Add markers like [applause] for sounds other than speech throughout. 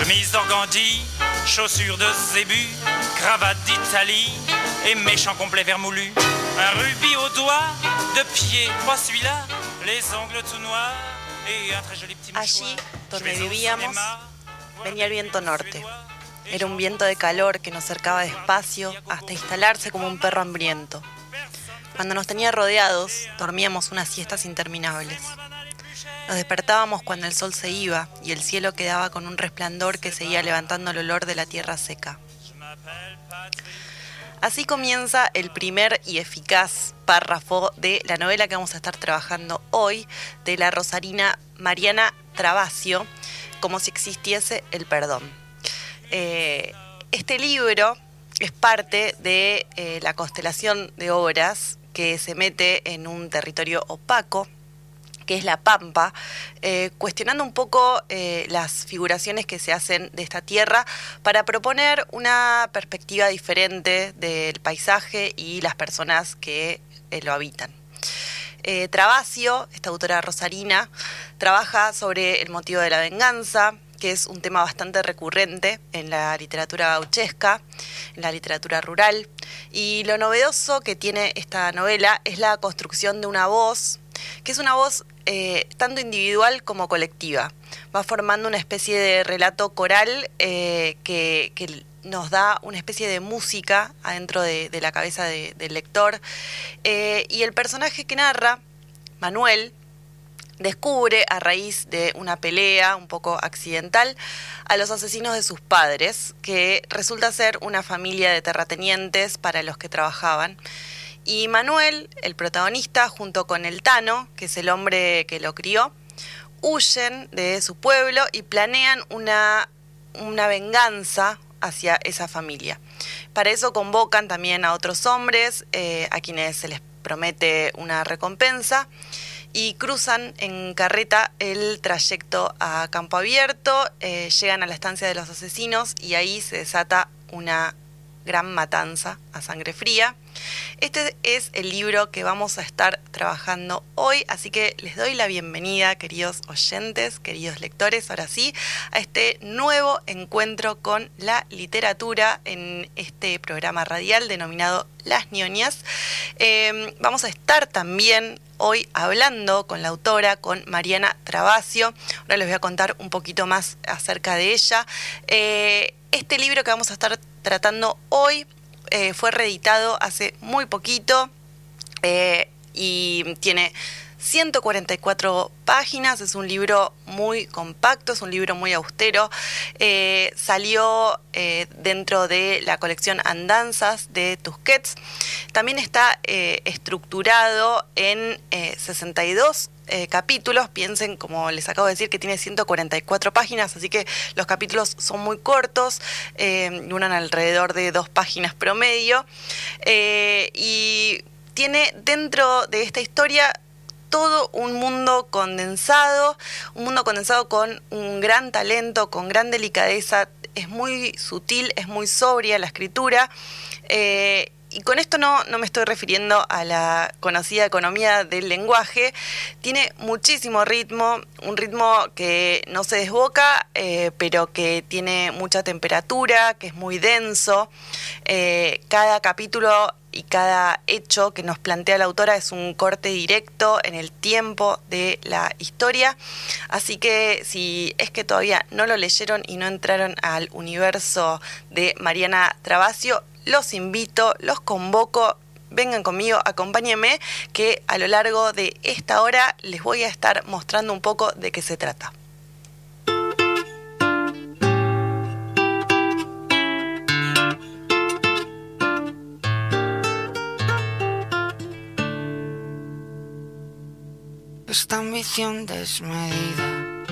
Chemise d'organdi, chaussures de zébu, cravate d'Italie et méchant complet vermoulu. Un rubis au doigt, de pied, pas celui-là, les ongles tout noirs et un très joli petit Allí donde vivíamos venía el viento norte. Era un viento de calor que nos cercaba despacio hasta instalarse como un perro hambriento. Cuando nos tenía rodeados, dormíamos unas siestas interminables. Nos despertábamos cuando el sol se iba y el cielo quedaba con un resplandor que seguía levantando el olor de la tierra seca. Así comienza el primer y eficaz párrafo de la novela que vamos a estar trabajando hoy, de la rosarina Mariana Travasio, como si existiese el perdón. Eh, este libro es parte de eh, la constelación de obras que se mete en un territorio opaco, que es la Pampa, eh, cuestionando un poco eh, las figuraciones que se hacen de esta tierra para proponer una perspectiva diferente del paisaje y las personas que eh, lo habitan. Travasio, esta autora rosarina, trabaja sobre el motivo de la venganza, que es un tema bastante recurrente en la literatura gauchesca, en la literatura rural. Y lo novedoso que tiene esta novela es la construcción de una voz, que es una voz eh, tanto individual como colectiva. Va formando una especie de relato coral eh, que, nos da una especie de música adentro de, la cabeza del lector. Eh, y el personaje que narra, Manuel, descubre a raíz de una pelea un poco accidental a los asesinos de sus padres, que resulta ser una familia de terratenientes para los que trabajaban. Y Manuel, el protagonista, junto con el Tano, que es el hombre que lo crió, huyen de su pueblo y planean una, una venganza hacia esa familia. Para eso convocan también a otros hombres, eh, a quienes se les promete una recompensa y cruzan en carreta el trayecto a campo abierto, eh, llegan a la estancia de los asesinos y ahí se desata una gran matanza a sangre fría. Este es el libro que vamos a estar trabajando hoy, así que les doy la bienvenida, queridos oyentes, queridos lectores, ahora sí, a este nuevo encuentro con la literatura en este programa radial denominado Las ñoñas. Em, vamos a estar también hoy hablando con la autora, con Mariana Travasio. Ahora les voy a contar un poquito más acerca de ella. Eh, este libro que vamos a estar tratando hoy eh, fue reeditado hace muy poquito eh, y tiene 144 páginas, es un libro muy compacto, es un libro muy austero. Eh, salió dentro de la colección Andanzas de Tusquets. También está estructurado en 62 eh, capítulos. Piensen, como les acabo de decir, que tiene 144 páginas, así que los capítulos son muy cortos, eh, duran alrededor de dos páginas promedio. Eh, y tiene dentro de esta historia todo un mundo condensado, un mundo condensado con un gran talento, con gran delicadeza, es muy sutil, es muy sobria la escritura y con esto no, no me estoy refiriendo a la conocida economía del lenguaje, tiene muchísimo ritmo, un ritmo que no se desboca, eh, pero que tiene mucha temperatura, que es muy denso. Eh, cada capítulo y cada hecho que nos plantea la autora es un corte directo en el tiempo de la historia. Así que si es que todavía no lo leyeron y no entraron al universo de Mariana Travasio, los invito, los convoco vengan conmigo, acompáñenme, que a lo largo de esta hora les voy a estar mostrando un poco de qué se trata. Esta ambición desmedida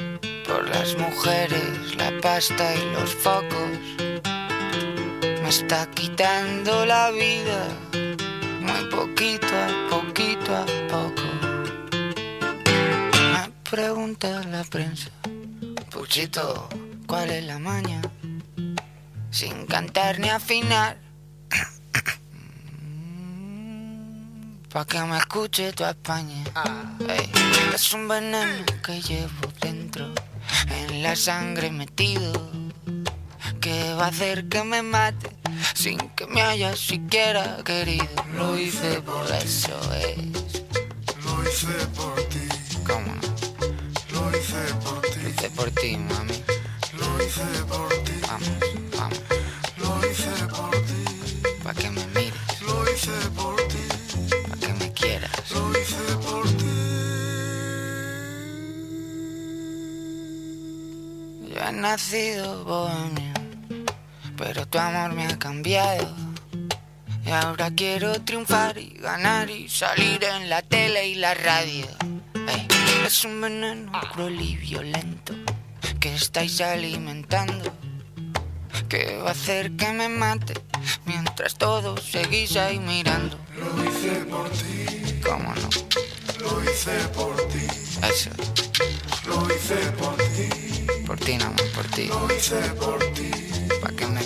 por las mujeres, la pasta y los focos me está quitando la vida, muy poquito a poquito a poco. Me pregunta la prensa, Puchito, ¿cuál es la maña? Sin cantar ni afinar. [clears throat] Pa' que me escuche tu España. Ey, es un veneno que llevo dentro, en la sangre metido, que va a hacer que me mate sin que me haya siquiera querido. Lo hice por eso es. Lo hice por ti, ¿Cómo no? lo hice por ti, Lo hice por ti, mami. lo hice por ti, Vamos, vamos, lo hice por ti, pa' que me mires, lo hice por ti, pa' que me quieras. lo hice por ti. Yo he nacido bohemio, pero tu amor me ha cambiado. Y ahora quiero triunfar y ganar y salir en la tele y la radio. Es un veneno cruel y violento que estáis alimentando. Que va a hacer que me mate mientras todos seguís ahí mirando. Lo hice por ti, ¿Cómo no? lo hice por ti, Eso, lo hice por ti, por ti más, por ti. lo hice por ti,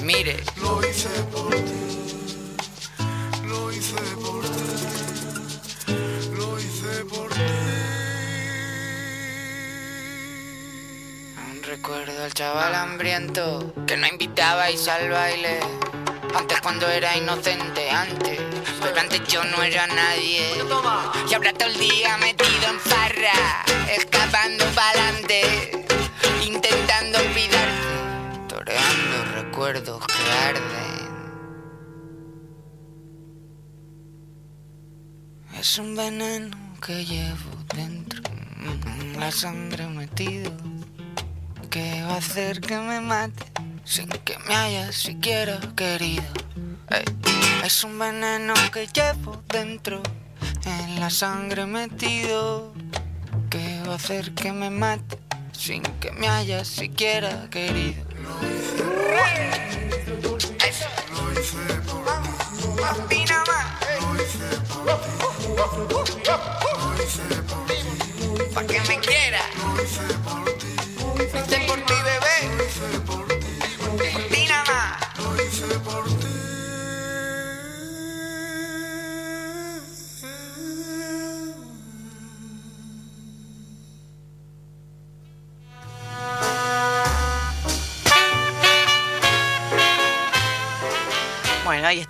Mires. lo hice por ti, lo hice por ti, lo hice por ti. Aún recuerdo al chaval hambriento que no invitabais al baile. Antes cuando era inocente, antes. Pero antes yo no era nadie. Y ahora todo el día metido en farra, escapando pa'lante, Es un veneno que llevo dentro, en la sangre metido que va a hacer que me mate sin que me haya siquiera querido. Es un veneno que llevo dentro, en la sangre metido, que va a hacer que me mate sin que me haya siquiera querido. Eso. Más fina, más.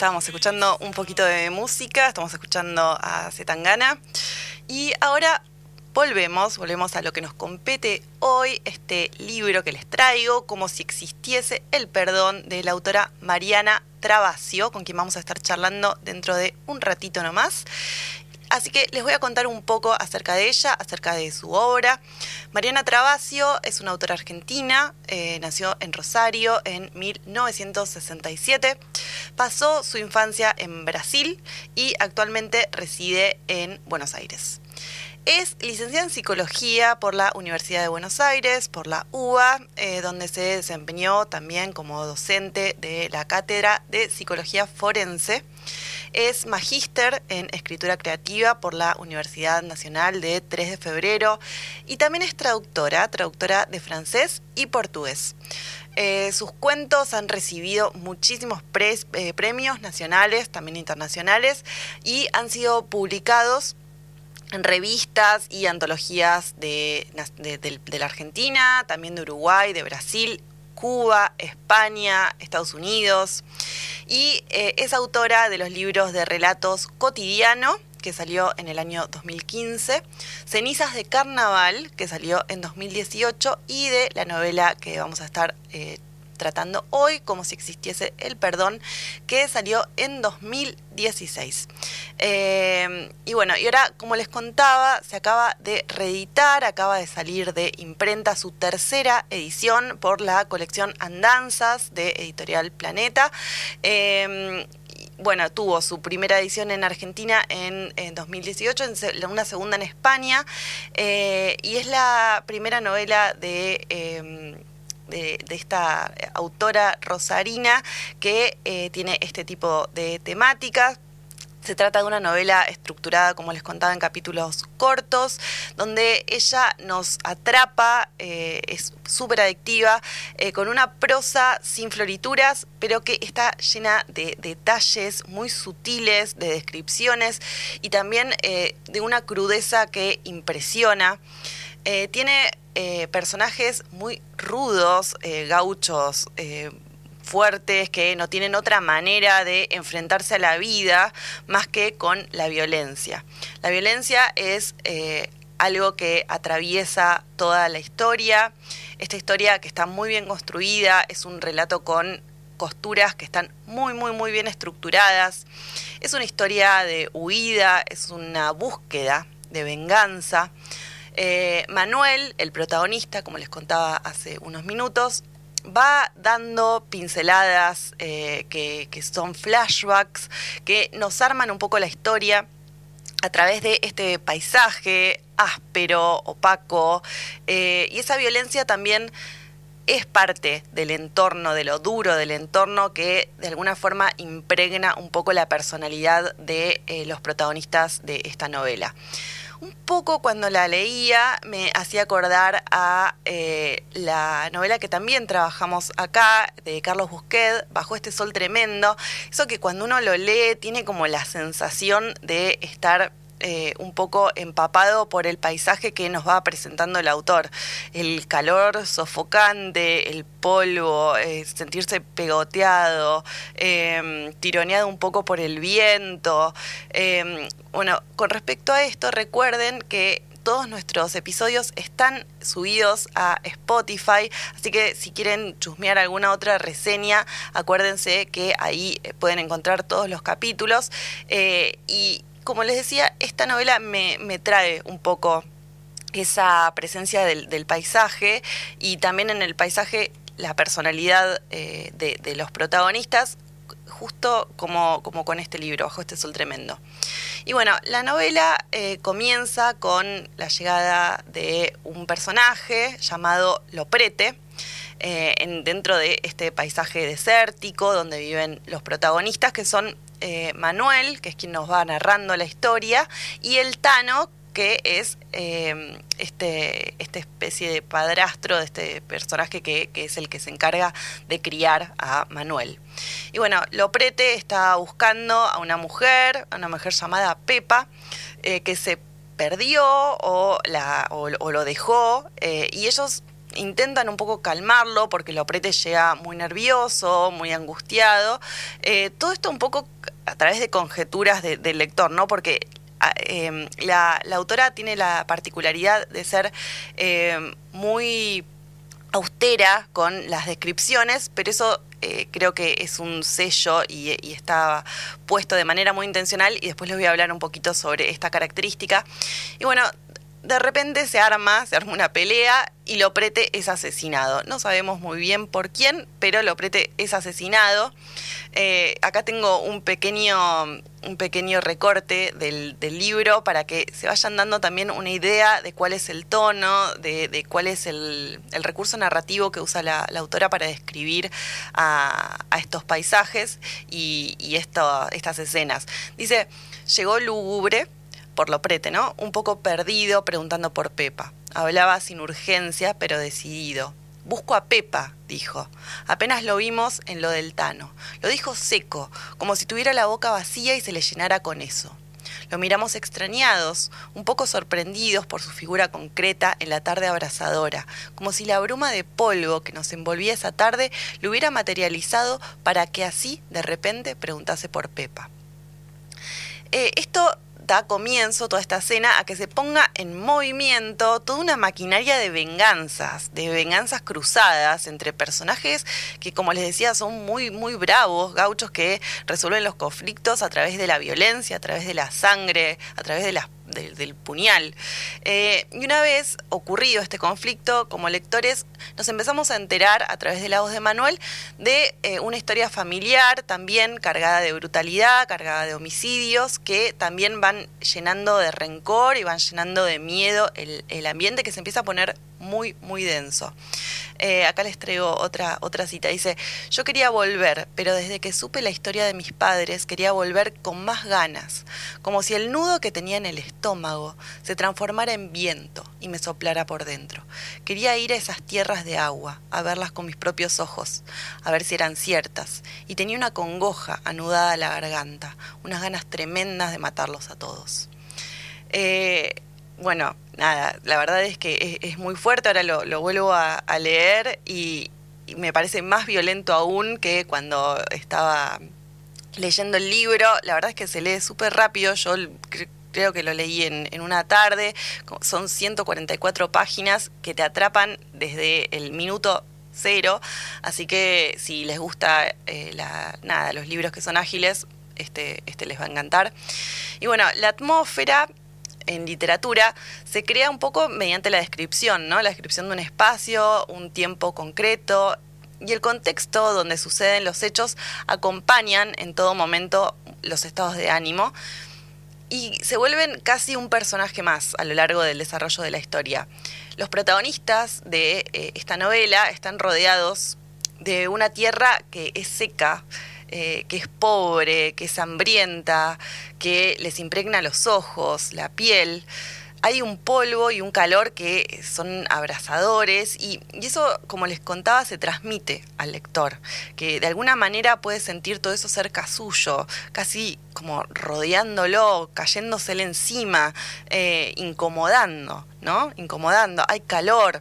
Estábamos escuchando un poquito de música, estamos escuchando a Zetangana. Y ahora volvemos, volvemos a lo que nos compete hoy, este libro que les traigo, como si existiese el perdón, de la autora Mariana Travasio, con quien vamos a estar charlando dentro de un ratito nomás. Así que les voy a contar un poco acerca de ella, acerca de su obra. Mariana Travasio es una autora argentina, eh, nació en Rosario en 1967, pasó su infancia en Brasil y actualmente reside en Buenos Aires. Es licenciada en psicología por la Universidad de Buenos Aires, por la UBA, eh, donde se desempeñó también como docente de la cátedra de psicología forense. Es magíster en escritura creativa por la Universidad Nacional de 3 de Febrero y también es traductora, traductora de francés y portugués. Eh, sus cuentos han recibido muchísimos pres- eh, premios nacionales, también internacionales, y han sido publicados en revistas y antologías de- de la Argentina, también de Uruguay, de Brasil, Cuba, España, Estados Unidos. Y eh, es autora de los libros de relatos Cotidiano, que salió en el año 2015, Cenizas de Carnaval, que salió en 2018, y de la novela que vamos a estar eh, tratando hoy, como si existiese el perdón, que salió en 2016. Eh, y bueno, y ahora, como les contaba, se acaba de reeditar, acaba de salir de imprenta su tercera edición por la colección Andanzas de Editorial Planeta. Y, bueno, tuvo su primera edición en Argentina en, en 2018, en se- una segunda en España, eh, y es la primera novela de... eh, de, esta autora rosarina que eh, tiene este tipo de temáticas. Se trata de una novela estructurada, como les contaba, en capítulos cortos, donde ella nos atrapa, eh, es súper adictiva, eh, con una prosa sin florituras, pero que está llena de detalles muy sutiles, de descripciones y también eh, de una crudeza que impresiona. Eh, tiene eh, personajes muy rudos, eh, gauchos, eh, fuertes, que no tienen otra manera de enfrentarse a la vida más que con la violencia. La violencia es algo que atraviesa toda la historia. Esta historia que está muy bien construida, es un relato con costuras que están muy, muy, muy bien estructuradas. Es una historia de huida, es una búsqueda de venganza. Eh, Manuel, el protagonista, como les contaba hace unos minutos, va dando pinceladas eh, que, son flashbacks, que nos arman un poco la historia a través de este paisaje áspero, opaco, eh, y esa violencia también es parte del entorno, de lo duro del entorno que de alguna forma impregna un poco la personalidad de los protagonistas de esta novela. Un poco cuando la leía me hacía acordar a eh, la novela que también trabajamos acá, de Carlos Busquet, Bajo este sol tremendo. Eso que cuando uno lo lee tiene como la sensación de estar eh, un poco empapado por el paisaje que nos va presentando el autor. El calor sofocante, el polvo, eh, sentirse pegoteado, eh, tironeado un poco por el viento. Eh, bueno, con respecto a esto, recuerden que todos nuestros episodios están subidos a Spotify, así que si quieren chusmear alguna otra reseña, acuérdense que ahí eh, pueden encontrar todos los capítulos. Y como les decía, esta novela me, me trae un poco esa presencia del, del, paisaje y también en el paisaje la personalidad eh, de, de, los protagonistas, justo como, como, con este libro, Bajo este sol tremendo. Y bueno, la novela eh, comienza con la llegada de un personaje llamado Loprete, eh, en, dentro de este paisaje desértico donde viven los protagonistas, que son eh, Manuel, que es quien nos va narrando la historia, y el Tano, que es eh, este, esta especie de padrastro de este personaje que, que, es el que se encarga de criar a Manuel. Y bueno, Loprete está buscando a una mujer, a una mujer llamada Pepa, eh, que se perdió o, la, o, lo dejó, y ellos intentan un poco calmarlo porque Loprete llega muy nervioso, muy angustiado. Todo esto un poco a través de conjeturas de, del lector, ¿no? Porque eh, la, la, autora tiene la particularidad de ser eh, muy austera con las descripciones, pero eso eh, creo que es un sello y, y, está puesto de manera muy intencional y después les voy a hablar un poquito sobre esta característica. Y bueno, de repente se arma, se arma una pelea y Loprete es asesinado. No sabemos muy bien por quién, pero Loprete es asesinado. Eh, acá tengo un pequeño, un pequeño recorte del, libro para que se vayan dando también una idea de cuál es el tono, de, cuál es el, recurso narrativo que usa la, autora para describir a, estos paisajes y, estas escenas. Dice, llegó lúgubre por lo prete, ¿no? Un poco perdido, preguntando por Pepa. Hablaba sin urgencia, pero decidido. Busco a Pepa, dijo. Apenas lo vimos en lo del Tano. Lo dijo seco, como si tuviera la boca vacía y se le llenara con eso. Lo miramos extrañados, un poco sorprendidos por su figura concreta en la tarde abrasadora, como si la bruma de polvo que nos envolvía esa tarde lo hubiera materializado para que así, de repente, preguntase por Pepa. Eh, esto da comienzo toda esta escena a que se ponga en movimiento toda una maquinaria de venganzas, de venganzas cruzadas entre personajes que, como les decía, son muy, muy bravos, gauchos que resuelven los conflictos a través de la violencia, a través de la sangre, a través del puñal. Eh, y una vez ocurrido este conflicto, como lectores nos empezamos a enterar a través de la voz de Manuel de eh, una historia familiar también cargada de brutalidad, cargada de homicidios, que también van llenando de rencor y van llenando de miedo el, ambiente que se empieza a poner muy, muy denso. Eh, acá les traigo otra, otra cita. Dice, yo quería volver, pero desde que supe la historia de mis padres, quería volver con más ganas, como si el nudo que tenía en el estómago se transformara en viento y me soplara por dentro. Quería ir a esas tierras de agua, a verlas con mis propios ojos, a ver si eran ciertas, y tenía una congoja anudada a la garganta, unas ganas tremendas de matarlos a todos. Eh, bueno, nada, la verdad es que es, muy fuerte, ahora lo, vuelvo a, leer y, me parece más violento aún que cuando estaba leyendo el libro. La verdad es que se lee súper rápido, yo creo que lo leí en, una tarde, son 144 páginas que te atrapan desde el minuto cero, así que si les gusta eh, la, nada, los libros que son ágiles, este, este les va a encantar. Y bueno, la atmósfera en literatura se crea un poco mediante la descripción, ¿no? La descripción de un espacio, un tiempo concreto y el contexto donde suceden los hechos acompañan en todo momento los estados de ánimo y se vuelven casi un personaje más a lo largo del desarrollo de la historia. Los protagonistas de eh, esta novela están rodeados de una tierra que es seca, eh, que es pobre, que es hambrienta, que les impregna los ojos, la piel. Hay un polvo y un calor que son abrasadores y, eso, como les contaba, se transmite al lector, que de alguna manera puede sentir todo eso cerca suyo, casi como rodeándolo, cayéndosele encima, eh, incomodando, ¿no? Incomodando. Hay calor,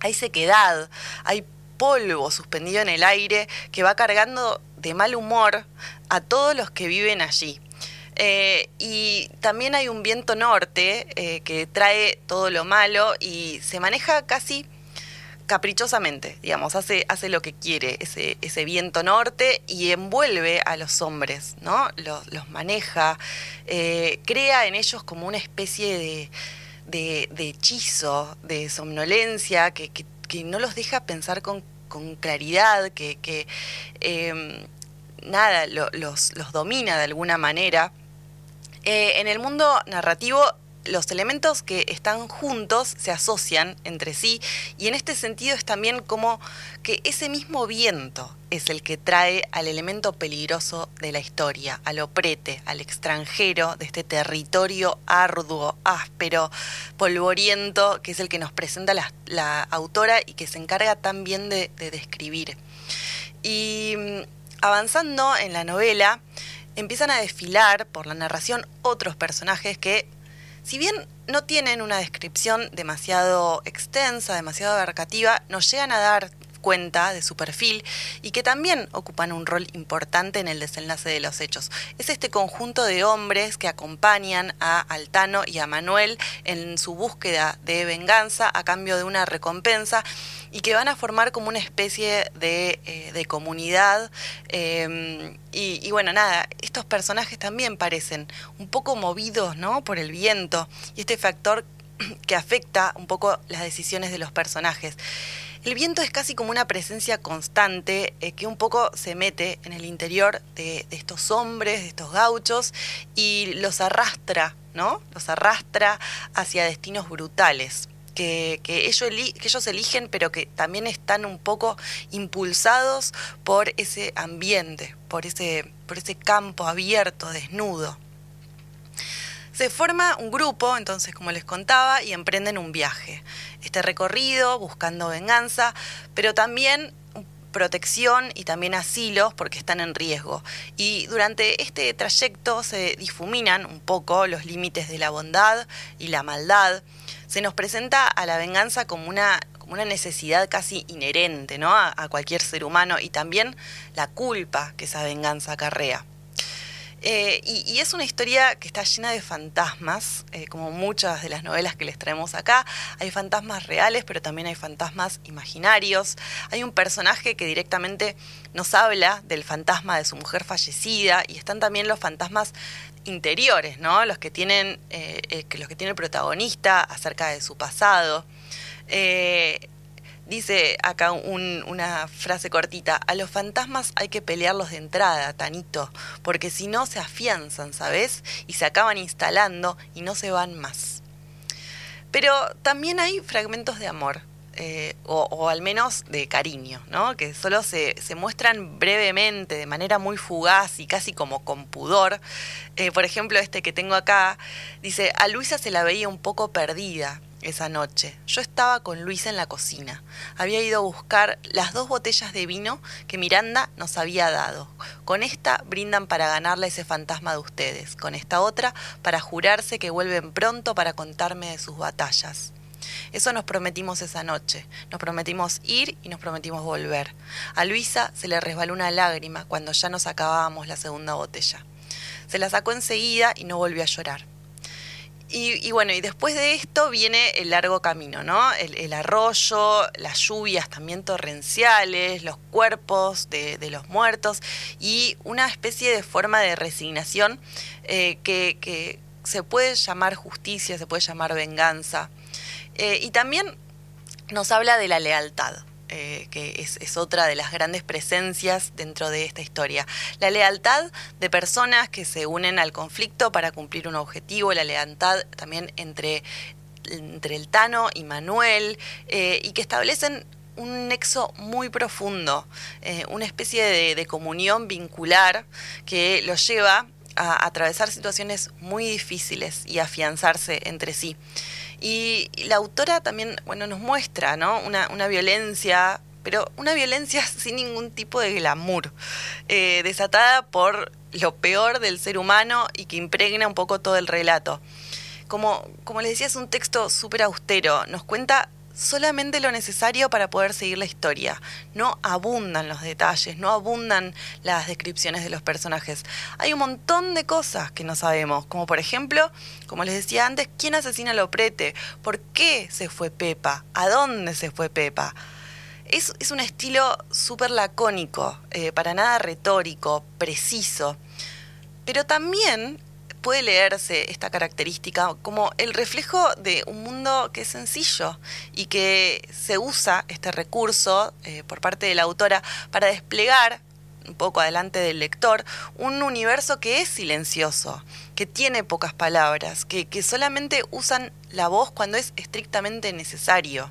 hay sequedad, hay polvo suspendido en el aire que va cargando de mal humor a todos los que viven allí. Eh, y también hay un viento norte eh, que trae todo lo malo y se maneja casi caprichosamente, digamos, hace, hace lo que quiere ese, ese viento norte y envuelve a los hombres, ¿no? Los, maneja, eh, crea en ellos como una especie de, hechizo, de somnolencia que, no los deja pensar con, claridad, que, em, nada, los, los domina de alguna manera. Eh, en el mundo narrativo los elementos que están juntos se asocian entre sí y en este sentido es también como que ese mismo viento es el que trae al elemento peligroso de la historia, al oprete, al extranjero de este territorio arduo, áspero, polvoriento, que es el que nos presenta la, autora y que se encarga también de describir. Y mm, avanzando en la novela, empiezan a desfilar por la narración otros personajes que, si bien no tienen una descripción demasiado extensa, demasiado abarcativa, nos llegan a dar cuenta de su perfil y que también ocupan un rol importante en el desenlace de los hechos. Es este conjunto de hombres que acompañan a Altano y a Manuel en su búsqueda de venganza a cambio de una recompensa y que van a formar como una especie de, eh, comunidad. Em, y, y, bueno, nada, estos personajes también parecen un poco movidos ¿no? por el viento y este factor que afecta un poco las decisiones de los personajes. El viento es casi como una presencia constante eh, que un poco se mete en el interior de, estos hombres, de estos gauchos, y los arrastra, ¿no? Los arrastra hacia destinos brutales. Que, ellos, que ellos eligen, pero que también están un poco impulsados por ese ambiente, por ese, por ese campo abierto, desnudo. Se forma un grupo, entonces, como les contaba, y emprenden un viaje. Este recorrido buscando venganza, pero también protección y también asilo porque están en riesgo. Y durante este trayecto se difuminan un poco los límites de la bondad y la maldad. Se nos presenta a la venganza como una, como una necesidad casi inherente ¿no? a, a cualquier ser humano y también la culpa que esa venganza acarrea. Eh, y, es una historia que está llena de fantasmas, eh, como muchas de las novelas que les traemos acá. Hay fantasmas reales, pero también hay fantasmas imaginarios. Hay un personaje que directamente nos habla del fantasma de su mujer fallecida y están también los fantasmas interiores, ¿no? Los que tienen, eh, los que tiene el protagonista acerca de su pasado. Dice acá una frase cortita, a los fantasmas hay que pelearlos de entrada, Tanito, porque si no se afianzan, ¿sabes? Y se acaban instalando y no se van más. Pero también hay fragmentos de amor. eh, o, al menos de cariño, ¿no? Que solo se, se muestran brevemente, de manera muy fugaz y casi como con pudor. Eh, por ejemplo, este que tengo acá, dice, a Luisa se la veía un poco perdida esa noche. Yo estaba con Luisa en la cocina. Había ido a buscar las dos botellas de vino que Miranda nos había dado. Con esta brindan para ganarle ese fantasma de ustedes. Con esta otra para jurarse que vuelven pronto para contarme de sus batallas. Eso nos prometimos esa noche. Nos prometimos ir y nos prometimos volver. A Luisa se le resbaló una lágrima cuando ya nos acabábamos la segunda botella. Se la sacó enseguida y no volvió a llorar. Y, bueno, y después de esto viene el largo camino, ¿no? El, arroyo, las lluvias también torrenciales, los cuerpos de, los muertos y una especie de forma de resignación eh, que, que, se puede llamar justicia, se puede llamar venganza. Eh, y también nos habla de la lealtad. Eh, que es, otra de las grandes presencias dentro de esta historia. La lealtad de personas que se unen al conflicto para cumplir un objetivo, la lealtad también entre, entre el Tano y Manuel, eh, y que establecen un nexo muy profundo, eh, una especie de, de, comunión vincular que los lleva a atravesar situaciones muy difíciles y afianzarse entre sí. Y la autora también, bueno, nos muestra, ¿no? Una, violencia, pero una violencia sin ningún tipo de glamour, eh, desatada por lo peor del ser humano y que impregna un poco todo el relato. Como, como les decía, es un texto súper austero, nos cuenta solamente lo necesario para poder seguir la historia. No abundan los detalles, no abundan las descripciones de los personajes. Hay un montón de cosas que no sabemos, como por ejemplo, como les decía antes, ¿quién asesina a Loprete? ¿Por qué se fue Pepa? ¿A dónde se fue Pepa? Es, un estilo súper lacónico, eh, para nada retórico, preciso. Pero también puede leerse esta característica como el reflejo de un mundo que es sencillo y que se usa este recurso eh, por parte de la autora para desplegar un poco adelante del lector un universo que es silencioso, que tiene pocas palabras, que, que solamente usan la voz cuando es estrictamente necesario.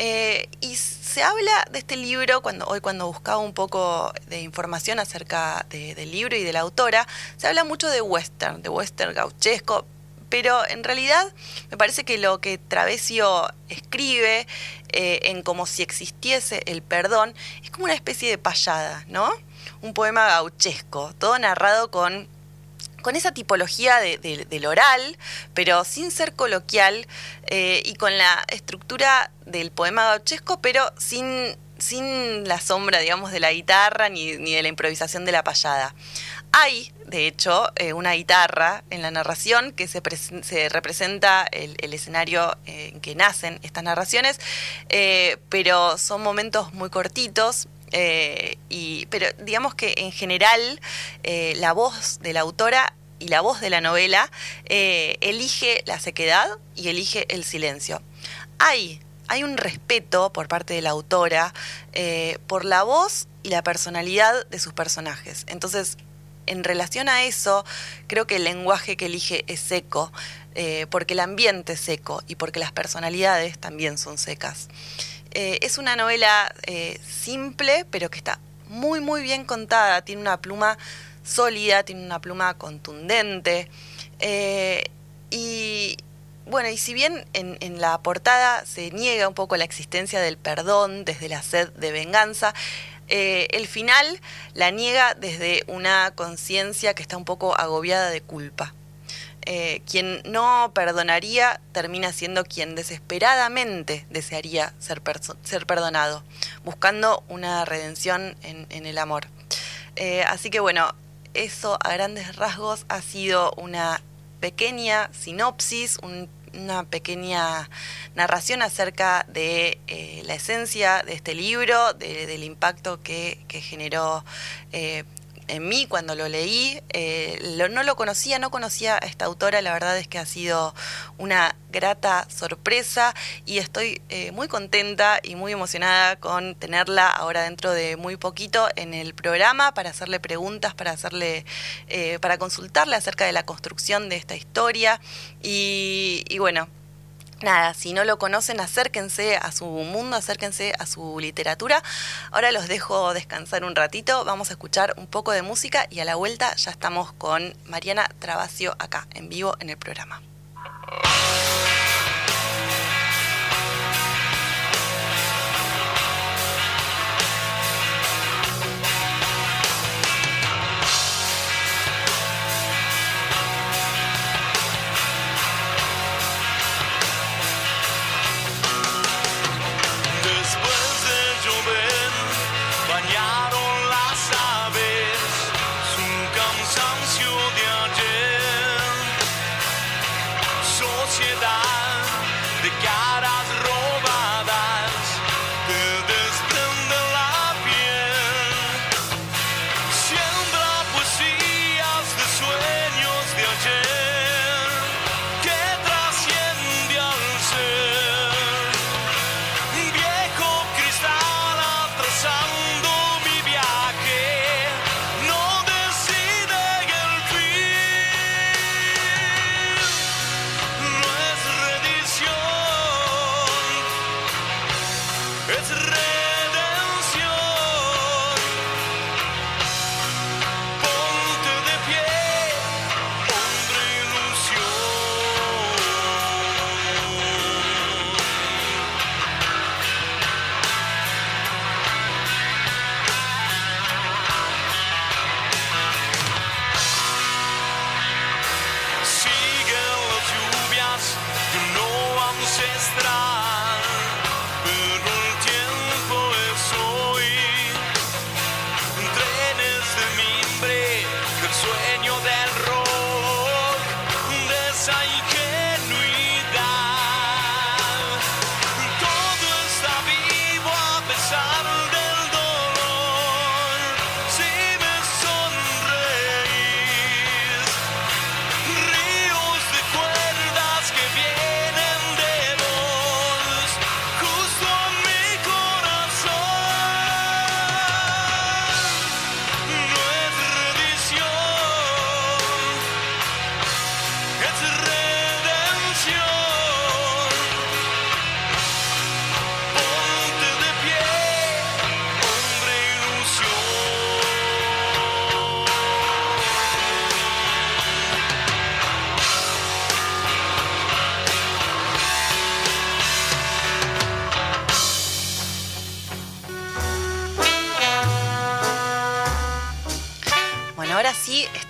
Eh, y se habla de este libro, cuando, hoy cuando buscaba un poco de información acerca de, del libro y de la autora, se habla mucho de western, de western gauchesco, pero en realidad me parece que lo que Travesio escribe eh, en como si existiese el perdón es como una especie de payada, ¿no? Un poema gauchesco, todo narrado con con esa tipología de, de, del oral, pero sin ser coloquial eh, y con la estructura del poema gauchesco, pero sin, sin la sombra, digamos, de la guitarra ni, ni de la improvisación de la payada. Hay, de hecho, eh, una guitarra en la narración que se, se representa el, el, escenario en que nacen estas narraciones, eh, pero son momentos muy cortitos, eh, pero digamos que en general eh, la voz de la autora y la voz de la novela eh, elige la sequedad y elige el silencio. Hay, hay un respeto por parte de la autora por la voz y la personalidad de sus personajes. Entonces, en relación a eso, creo que el lenguaje que elige es seco, porque el ambiente es seco y porque las personalidades también son secas. Eh, es una novela eh, simple, pero que está muy, muy bien contada. Tiene una pluma sólida, tiene una pluma contundente. Eh, y bueno, y si bien en, en, la portada se niega un poco la existencia del perdón desde la sed de venganza, el final la niega desde una conciencia que está un poco agobiada de culpa. Eh, quien no perdonaría termina siendo quien desesperadamente desearía ser, perdonado, buscando una redención en, el amor. Eh, así que bueno, eso a grandes rasgos ha sido una pequeña sinopsis, un, una pequeña narración acerca de eh, la esencia de este libro, de, del impacto que, generó en mí cuando lo leí. Eh, lo, no lo conocía, no conocía a esta autora, la verdad es que ha sido una grata sorpresa y estoy eh, muy contenta y muy emocionada con tenerla ahora dentro de muy poquito en el programa para hacerle preguntas, para hacerle, eh, para consultarle acerca de la construcción de esta historia y, y bueno, nada, si no lo conocen, acérquense a su mundo, acérquense a su literatura. Ahora los dejo descansar un ratito, vamos a escuchar un poco de música y a la vuelta ya estamos con Mariana Trabacio acá, en vivo en el programa.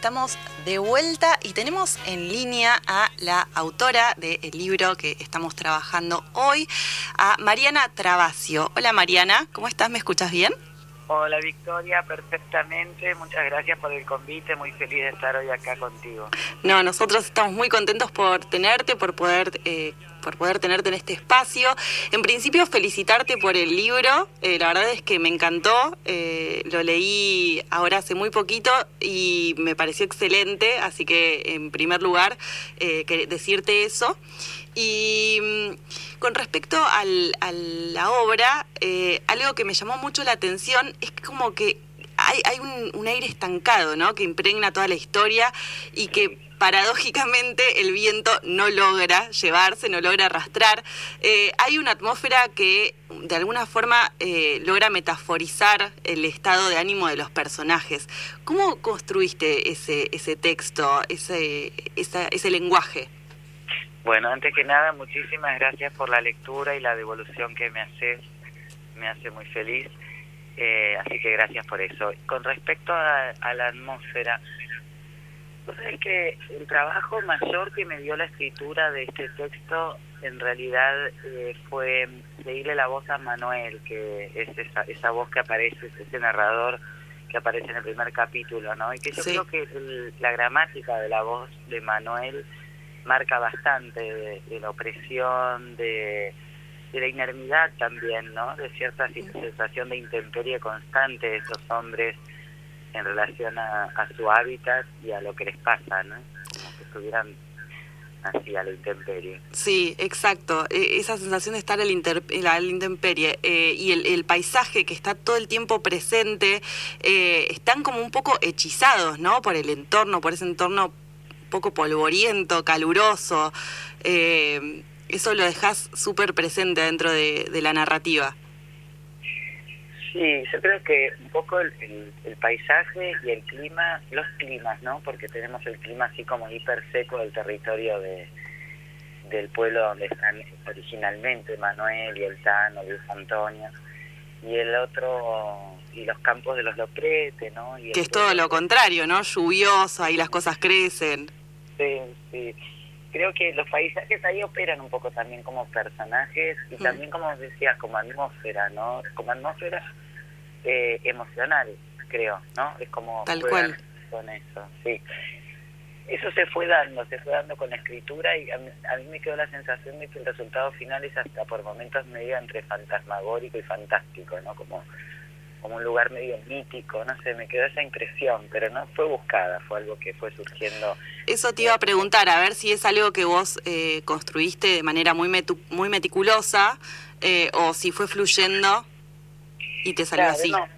Estamos de vuelta y tenemos en línea a la autora del libro que estamos trabajando hoy, a Mariana Trabacio. Hola Mariana, ¿cómo estás? ¿Me escuchas bien? Hola Victoria, perfectamente. Muchas gracias por el convite. Muy feliz de estar hoy acá contigo. No, nosotros estamos muy contentos por tenerte, por poder, eh, por poder tenerte en este espacio. En principio, felicitarte por el libro. Eh, la verdad es que me encantó. Eh, lo leí ahora hace muy poquito y me pareció excelente. Así que, en primer lugar, decirte eso. Y mm, con respecto a la obra, eh, algo que me llamó mucho la atención es que como que hay, un, aire estancado, ¿no? Que impregna toda la historia y que paradójicamente el viento no logra llevarse, no logra arrastrar. Eh, hay una atmósfera que de alguna forma eh, logra metaforizar el estado de ánimo de los personajes. ¿Cómo construiste ese, texto, ese lenguaje? Bueno, antes que nada, muchísimas gracias por la lectura y la devolución que me haces. Me hace muy feliz. Eh, así que gracias por eso. Con respecto a, a la atmósfera, vos sabés que el trabajo mayor que me dio la escritura de este texto en realidad eh, fue seguirle la voz a Manuel, que es esa, esa voz que aparece, es ese narrador que aparece en el primer capítulo, ¿no? Y que yo Sí. creo que el- la gramática de la voz de Manuel marca bastante de, de la opresión, de, de la inermidad también, ¿no? De cierta sensación de intemperie constante de esos hombres en relación a, a su hábitat y a lo que les pasa, ¿no? Como que estuvieran así a la intemperie. Sí, exacto. E- esa sensación de estar a la, intemperie eh, y el, el paisaje que está todo el tiempo presente, eh, están como un poco hechizados, ¿no? Por el entorno, por ese entorno poco polvoriento, caluroso. eh, eso lo dejas súper presente dentro de, de la narrativa. Sí, yo creo que un poco el, el- el paisaje y el clima, los climas, ¿no? Porque tenemos el clima así como hiper seco del territorio de, del pueblo donde están originalmente Manuel y el Tano, Luis Antonio, y el otro, y los campos de los Loprete, ¿no? Y Que es todo lo contrario, ¿no? Lluvioso, ahí las cosas crecen. Sí, sí. Creo que los paisajes ahí operan un poco también como personajes y Mm. también, como decías, como atmósfera, ¿no? Como atmósfera eh, emocional, creo, ¿no? Es como Tal cual. con eso, sí. Eso se fue dando, se fue dando con la escritura y a mí, a mí me quedó la sensación de que el resultado final es hasta por momentos medio entre fantasmagórico y fantástico, ¿no? Como, como un lugar medio mítico, no sé, me quedó esa impresión, pero no fue buscada, fue algo que fue surgiendo Eso te iba a preguntar, a ver si es algo que vos eh, construiste de manera muy, metu- muy meticulosa eh, o si fue fluyendo y te salió Claro, así. no.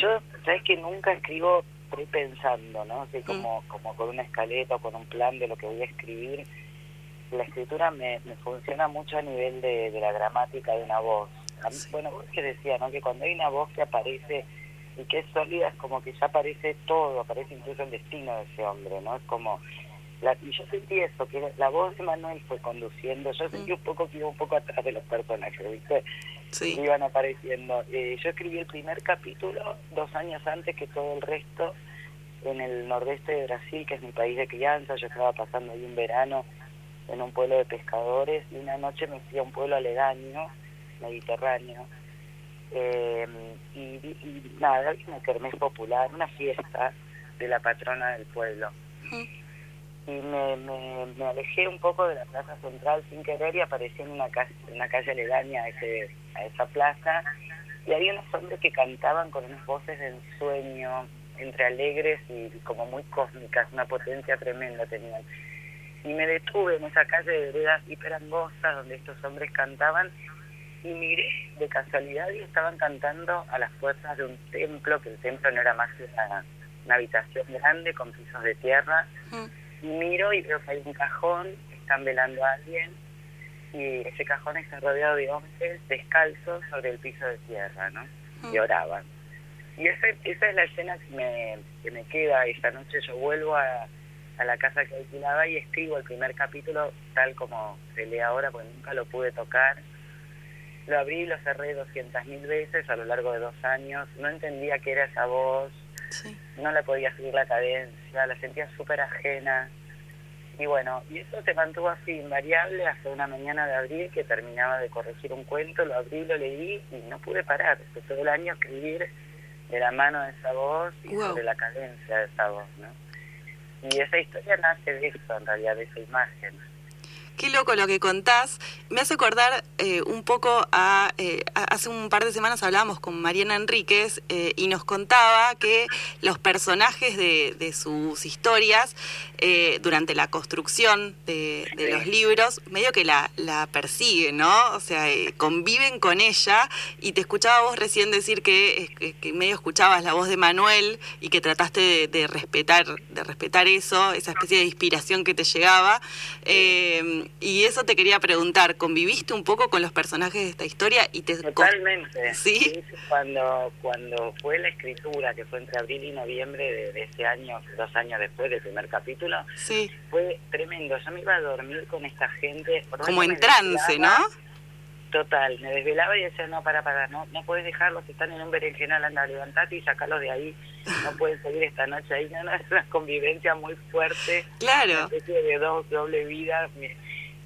Yo, sabes que nunca escribo pensando, ¿no? Así como, como con una escaleta o con un plan de lo que voy a escribir. La escritura me, me funciona mucho a nivel de, de la gramática de una voz. A mí- Bueno, vos que decía, ¿no? Que cuando hay una voz que aparece y que es sólida, es como que ya aparece todo, aparece incluso el destino de ese hombre, ¿no? Es como... La, y yo sentí eso, que la voz de Manuel fue conduciendo. Yo sentí un poco que iba un poco atrás de los personajes, ¿viste? Sí. iban apareciendo. Eh, yo escribí el primer capítulo dos años antes que todo el resto en el nordeste de Brasil, que es mi país de crianza. Yo estaba pasando ahí un verano en un pueblo de pescadores y una noche me fui a un pueblo aledaño, mediterráneo. Eh, y, y nada, había una kermés popular, una fiesta de la patrona del pueblo. Y me, me, me alejé un poco de la plaza central sin querer y aparecí en una calle, una calle aledaña a, ese, a esa plaza. Y había unos hombres que cantaban con unas voces de ensueño, entre alegres y como muy cósmicas, una potencia tremenda tenían. Y me detuve en esa calle de veredas hiper angostas donde estos hombres cantaban y miré de casualidad y estaban cantando a las puertas de un templo, que el templo no era más que una, una habitación grande con pisos de tierra. Mm. Y miro y veo que hay un cajón, están velando a alguien y ese cajón está rodeado de hombres descalzos sobre el piso de tierra, ¿no? Y oraban. Y esa, esa es la escena que me, que me queda. Esta noche yo vuelvo a, a la casa que alquilaba y escribo el primer capítulo tal como se lee ahora, porque nunca lo pude tocar. Lo abrí y lo cerré 200.000 veces a lo largo de dos años. No entendía qué era esa voz, Sí. no le podía seguir la cadencia, la sentía súper ajena. Y bueno, y eso se mantuvo así, invariable, hasta una mañana de abril que terminaba de corregir un cuento, lo abrí, lo leí y no pude parar. Empecé todo el año escribir de la mano de esa voz y Wow. sobre la cadencia de esa voz, ¿no? Y esa historia nace de eso, en realidad, de esa imagen. Qué loco lo que contás. Me hace acordar eh, un poco a, eh, a- Hace un par de semanas hablábamos con Mariana Enríquez eh, y nos contaba que los personajes de, sus historias durante la construcción de, los libros medio que la, la persiguen, ¿no? O sea, conviven con ella y te escuchaba vos recién decir que, que medio escuchabas la voz de Manuel y que trataste de, de respetar de respetar eso, esa especie de inspiración que te llegaba. Eh, y eso te quería preguntar, ¿conviviste un poco con los personajes de esta historia y te Totalmente. ¿Sí? Cuando, cuando fue la escritura, que fue entre abril y noviembre de, de ese año, dos años después del primer capítulo, Sí, fue tremendo. Yo me iba a dormir con esta gente. como en trance, ¿no? Total, me desvelaba y decía, no, para, para, no, no puedes dejarlos, están en un berenjenal, anda, levantate y sacarlos de ahí, no pueden seguir esta noche ahí, no, no, es una convivencia muy fuerte, una Claro. especie de do- doble vida.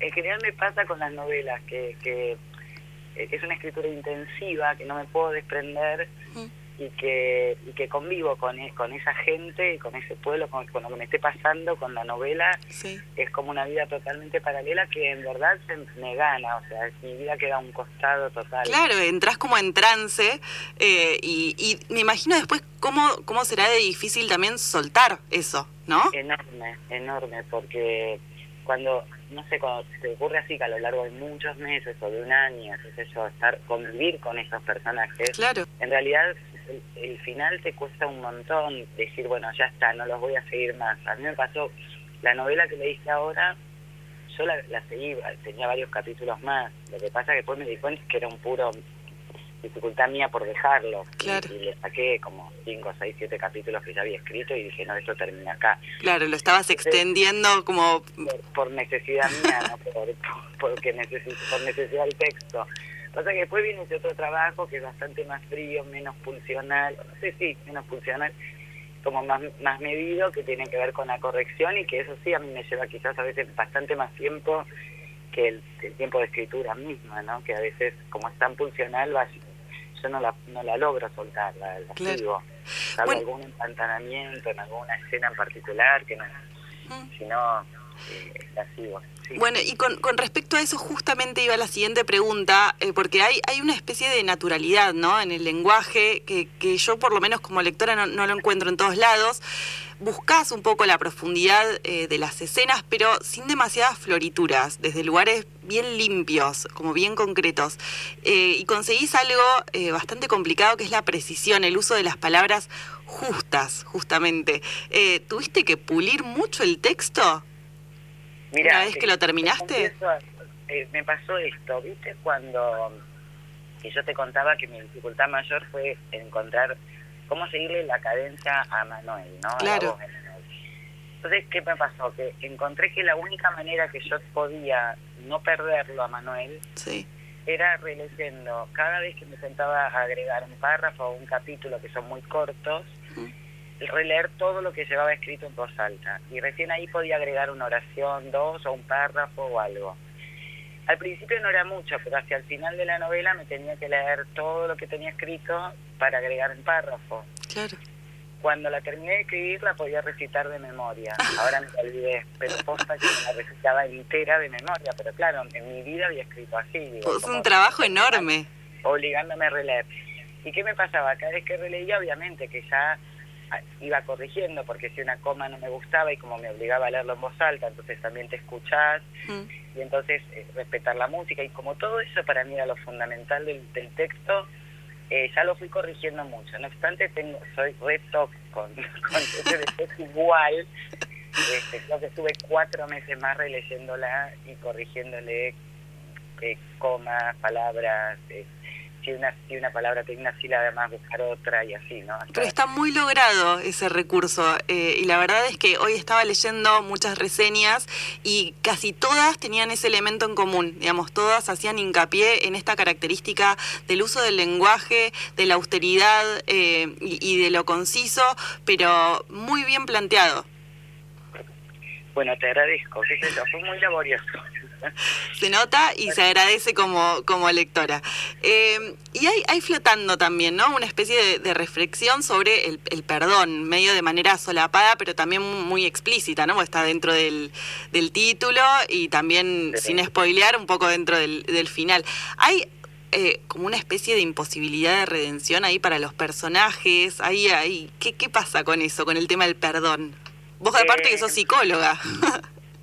En general me pasa con las novelas, que, que eh, es una escritura intensiva, que no me puedo desprender Mm. y que, y que convivo con, e- con esa gente, con ese pueblo, con, con lo que me esté pasando, con la novela, Sí. es como una vida totalmente paralela que en verdad se me gana, o sea, mi vida queda a un costado total. Claro, entras como en trance eh, y, y me imagino después cómo, cómo será de difícil también soltar eso, ¿no? Enorme, enorme, porque cuando, no sé, cuando se ocurre así que a lo largo de muchos meses o de un año, qué sé yo, estar, convivir con esos personajes, Claro. en realidad el, el final te cuesta un montón decir, bueno, ya está, no los voy a seguir más. A mí me pasó, la novela que leíste ahora, yo la, la seguí, tenía varios capítulos más. Lo que pasa que después me di cuenta que era un puro dificultad mía por dejarlo. Y- Claro. Y, le saqué como 5, 6, 7 capítulos que ya había escrito y dije, no, esto termina acá. Claro, lo estabas extendiendo como... Por, por necesidad mía, no [laughs] por, por- porque necesito, por necesidad del texto. Pasa que después viene ese otro trabajo que es bastante más frío, menos pulsional, no sé si menos pulsional, como más, más medido, que tiene que ver con la corrección y que eso sí a mí me lleva quizás a veces bastante más tiempo que el, el tiempo de escritura misma, ¿no? Que a veces, como es tan pulsional, va- yo no la, no la logro soltar, la, la Claro. sigo. Salvo Bueno. algún empantanamiento en alguna escena en particular, que no, Mm. si no, eh, la sigo. Bueno, y con, con respecto a eso justamente iba la siguiente pregunta, eh, porque hay, una especie de naturalidad ¿no? en el lenguaje que, yo por lo menos como lectora no, lo encuentro en todos lados. Buscás un poco la profundidad eh, de las escenas, pero sin demasiadas florituras, desde lugares bien limpios, como bien concretos. Eh, y conseguís algo eh, bastante complicado que es la precisión, el uso de las palabras justas, justamente. ¿Tuviste que pulir mucho el texto? Mirá, una vez que lo te terminaste? eh, me pasó esto, ¿viste? Cuando que yo te contaba que mi dificultad mayor fue encontrar cómo seguirle la cadencia a Manuel, ¿no? Claro. Manuel. Entonces, ¿qué me pasó? Que encontré que la única manera que yo podía no perderlo a Manuel Sí. era releyendo cada vez que me sentaba a agregar un párrafo o un capítulo que son muy cortos. Releer todo lo que llevaba escrito en voz alta. Y recién ahí podía agregar una oración, dos o un párrafo o algo. Al principio no era mucho, pero hacia el final de la novela me tenía que leer todo lo que tenía escrito para agregar un párrafo. Claro. Cuando la terminé de escribir la podía recitar de memoria. Ahora me la olvidé, pero posta que me la recitaba entera de memoria. Pero claro, en mi vida había escrito así. digo, Es como- un trabajo enorme. obligándome a releer. ¿Y qué me pasaba? Cada vez que releía, obviamente que ya ah, iba corrigiendo, porque si una coma no me gustaba y como me obligaba a leerlo en voz alta, entonces también te escuchás Mm. y entonces eh, respetar la música y como todo eso para mí era lo fundamental del, del texto, eh, ya lo fui corrigiendo mucho. No obstante, tengo, soy re toc con, [laughs] con ese texto igual. Este, creo que estuve cuatro meses más releyéndola y corrigiéndole eh, comas, palabras, una, palabra tiene una sílaba más, buscar otra y así, ¿no? Hasta- Pero está muy logrado ese recurso eh, y la verdad es que hoy estaba leyendo muchas reseñas y casi todas tenían ese elemento en común, digamos, todas hacían hincapié en esta característica del uso del lenguaje, de la austeridad eh, y, y de lo conciso, pero muy bien planteado. Bueno, te agradezco, yo, fue muy laborioso. [laughs] Se nota y se agradece como, como lectora. Eh, y hay, hay flotando también, ¿no? Una especie de, de reflexión sobre el, el perdón, medio de manera solapada, pero también muy explícita, ¿no? Porque Está dentro del, del título y también, Sí. sin spoilear, un poco dentro del, del final. Hay eh, como una especie de imposibilidad de redención ahí para los personajes. Ahí, ahí. ¿Qué, ¿Qué pasa con eso, con el tema del perdón? Vos aparte que sos Eh, psicóloga.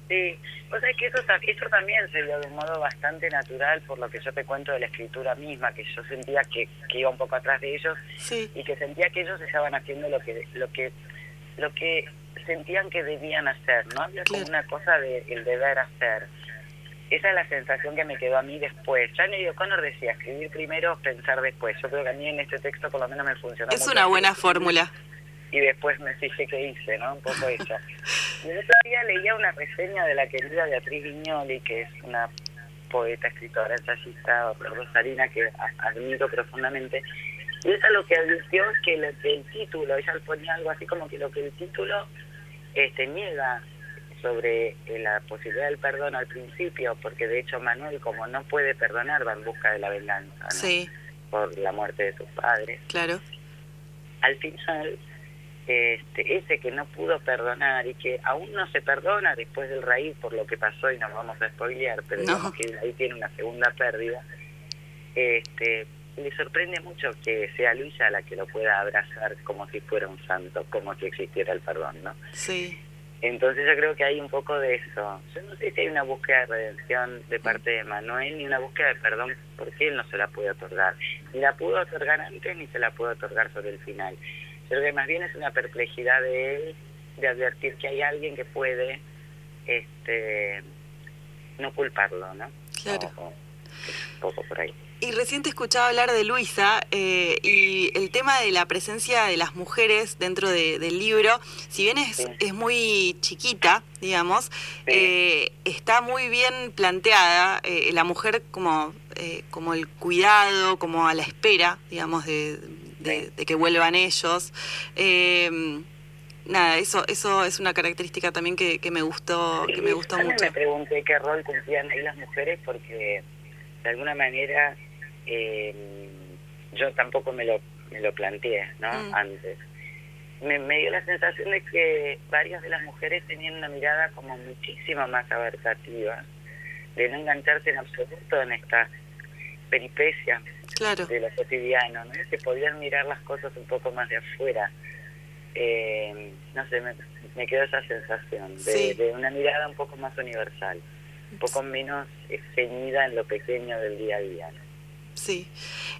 Sí, o sea, es que eso, eso también se dio de un modo bastante natural por lo que yo te cuento de la escritura misma, que yo sentía que, que iba un poco atrás de ellos sí. y que sentía que ellos estaban haciendo lo que lo que lo que sentían que debían hacer, ¿no? Había como una cosa de el deber hacer. Esa es la sensación que me quedó a mí después. Ya Neil O'Connor decía, escribir primero, pensar después. Yo creo que a mí en este texto por lo menos me funcionó Es una buena fórmula. Y después me fijé qué hice, ¿no? Un poco eso. Y el otro día leía una reseña de la querida Beatriz Viñoli, que es una poeta, escritora, ensayista, rosarina que admiro profundamente. Y ella lo que advirtió es que el título, ella ponía algo así como que lo que el título este, niega sobre eh, la posibilidad del perdón al principio, porque de hecho Manuel, como no puede perdonar, va en busca de la venganza ¿no? Sí, por la muerte de sus padres claro. al final, este, ese que no pudo perdonar y que aún no se perdona después del raíz por lo que pasó y no vamos a spoilear, pero No. que ahí tiene una segunda pérdida, este, le sorprende mucho que sea Luisa la que lo pueda abrazar como si fuera un santo, como si existiera el perdón, ¿no? Sí. Entonces yo creo que hay un poco de eso. Yo no sé si hay una búsqueda de redención de parte de Manuel ni una búsqueda de perdón porque él no se la puede otorgar. Ni la pudo otorgar antes ni se la puede otorgar sobre el final. Creo que más bien es una perplejidad de él de advertir que hay alguien que puede este no culparlo, ¿no? Claro. O- o- es un poco por ahí. Y recién te escuchaba hablar de Luisa eh, y el tema de la presencia de las mujeres dentro de- del libro, si bien es, Sí. es muy chiquita, digamos, Sí. eh, está muy bien planteada eh, la mujer como, eh, como el cuidado, como a la espera, digamos, de, de- que vuelvan ellos. Eh, nada, eso, eso es una característica también que, que me gustó, que me gustó mucho. me pregunté qué rol cumplían ahí las mujeres porque de alguna manera eh, yo tampoco me lo, me lo planteé ¿no? Mm. antes. Me, me dio la sensación de que varias de las mujeres tenían una mirada como muchísimo más abarcativa, de no engancharse en absoluto en esta peripecia Claro, de lo cotidiano, ¿no? que podían mirar las cosas un poco más de afuera. Eh, no sé, me, me quedó esa sensación de, Sí. de una mirada un poco más universal, un poco menos eh, ceñida en lo pequeño del día a día. ¿no? Sí.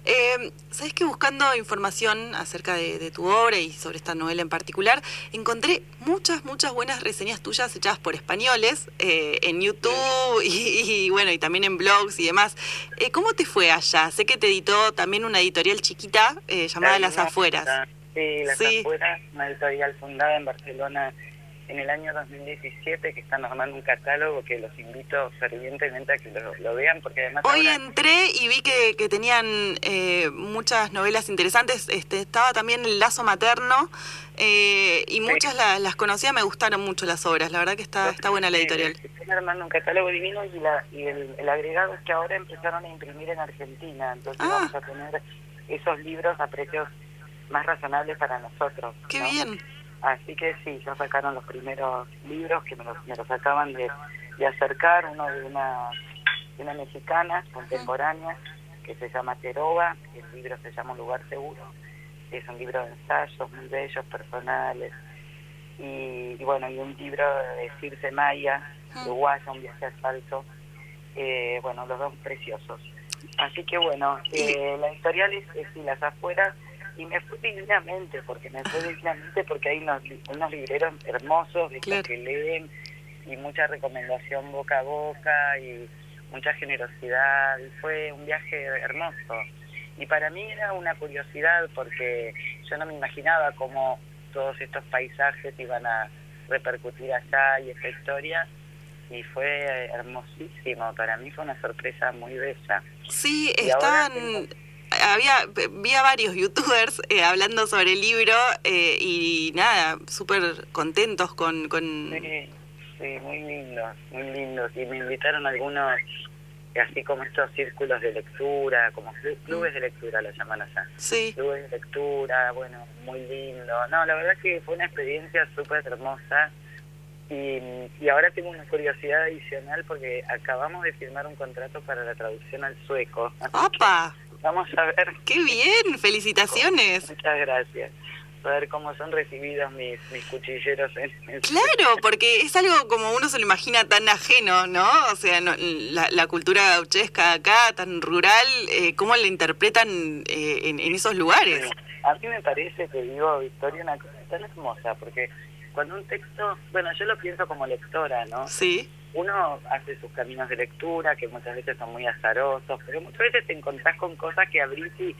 Eh, ¿Sabes que buscando información acerca de, de tu obra y sobre esta novela en particular, encontré muchas, muchas buenas reseñas tuyas hechas por españoles eh, en YouTube y, y, bueno, y también en blogs y demás. Eh, ¿Cómo te fue allá? Sé que te editó también una editorial chiquita eh, llamada Las Afueras. Sí, Las Sí. Afueras, una editorial fundada en Barcelona en el año 2017 que están armando un catálogo que los invito fervientemente a que lo, lo vean porque además Hoy entré y vi que, que tenían eh, muchas novelas interesantes. Este, estaba también El Lazo Materno eh, y muchas la- las conocía, me gustaron mucho las obras. La verdad que está, está buena la Sí, editorial. Están armando un catálogo divino y, la, y el, el agregado es que ahora empezaron a imprimir en Argentina, entonces Ah. vamos a tener esos libros a precios más razonables para nosotros. Qué ¿no? bien. Así que sí, ya sacaron los primeros libros que me los, me los acaban de, de acercar, uno de una, de una mexicana contemporánea que se llama Teroba, el libro se llama Un lugar seguro, es un libro de ensayos muy bellos, personales, y, y bueno, y un libro de Circe Maya, uruguaya, un viaje al salto, eh, bueno, los dos preciosos. Así que bueno, eh, la editorial es, es y las afueras, y me fue divinamente, porque me fue divinamente porque hay unos, unos libreros hermosos de Claro. que leen, y mucha recomendación boca a boca, y mucha generosidad, y fue un viaje hermoso. Y para mí era una curiosidad porque yo no me imaginaba cómo todos estos paisajes iban a repercutir allá y esta historia y fue hermosísimo, para mí fue una sorpresa muy bella. Sí, estaban... Había, vi a varios youtubers eh, hablando sobre el libro eh, y nada, súper contentos con... con... Sí, sí, muy lindos, muy lindos. Y me invitaron algunos, así como estos círculos de lectura, como clu- clubes de lectura lo llaman allá. Sí, Clubes de lectura, bueno, muy lindo. No, la verdad que fue una experiencia súper hermosa. Y, y ahora tengo una curiosidad adicional porque acabamos de firmar un contrato para la traducción al sueco. ¡Opa! Vamos a ver. ¡Qué bien! ¡Felicitaciones! Muchas gracias. A ver cómo son recibidos mis, mis cuchilleros en, Claro, porque es algo como uno se lo imagina tan ajeno, ¿no? O sea, no- la, la cultura gauchesca acá, tan rural, eh, ¿cómo la interpretan eh, en, en esos lugares? A mí me parece, te digo, Victoria, una cosa tan hermosa, porque cuando un texto, bueno, yo lo pienso como lectora, ¿no? Sí, Uno hace sus caminos de lectura, que muchas veces son muy azarosos, pero muchas veces te encontrás con cosas que abrís y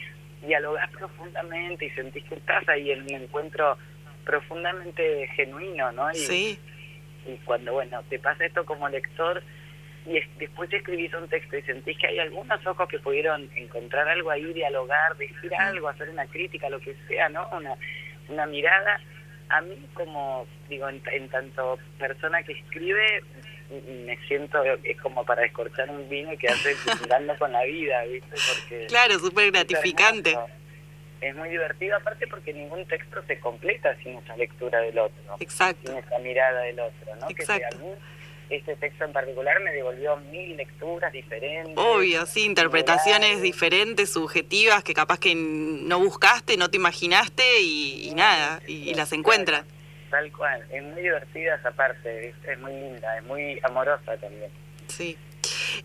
dialogás profundamente y sentís que estás ahí en un encuentro profundamente genuino, ¿no? Y, sí, y cuando, bueno, te pasa esto como lector y es- después escribís un texto y sentís que hay algunos ojos que pudieron encontrar algo ahí, dialogar, decir algo, hacer una crítica, lo que sea, ¿no? Una, una mirada. A mí como, digo, en, en tanto persona que escribe, me siento, es como para escorchar un vino y quedarse mirando con la vida, ¿viste? Porque claro, súper gratificante. es, muy divertido, aparte porque ningún texto se completa sin esa lectura del otro Exacto. sin esa mirada del otro, ¿no? Que Exacto. a mí este texto en particular me devolvió mil lecturas diferentes. Obvio, sí, interpretaciones diferentes, subjetivas, que capaz que no buscaste, no te imaginaste y, y nada, y, y las encuentran. Tal cual, es muy divertida esa parte, es muy linda, es muy amorosa también. Sí.